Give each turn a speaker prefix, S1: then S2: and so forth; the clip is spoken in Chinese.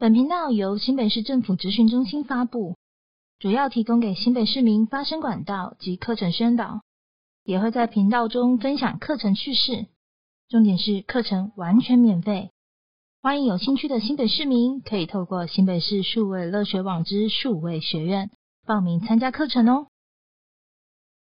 S1: 本频道由新北市政府执训中心发布主要提供给新北市民发声管道及课程宣导也会在频道中分享课程趣事重点是课程完全免费。欢迎有兴趣的新北市民可以透过新北市数位乐学网之数位学院报名参加课程哦。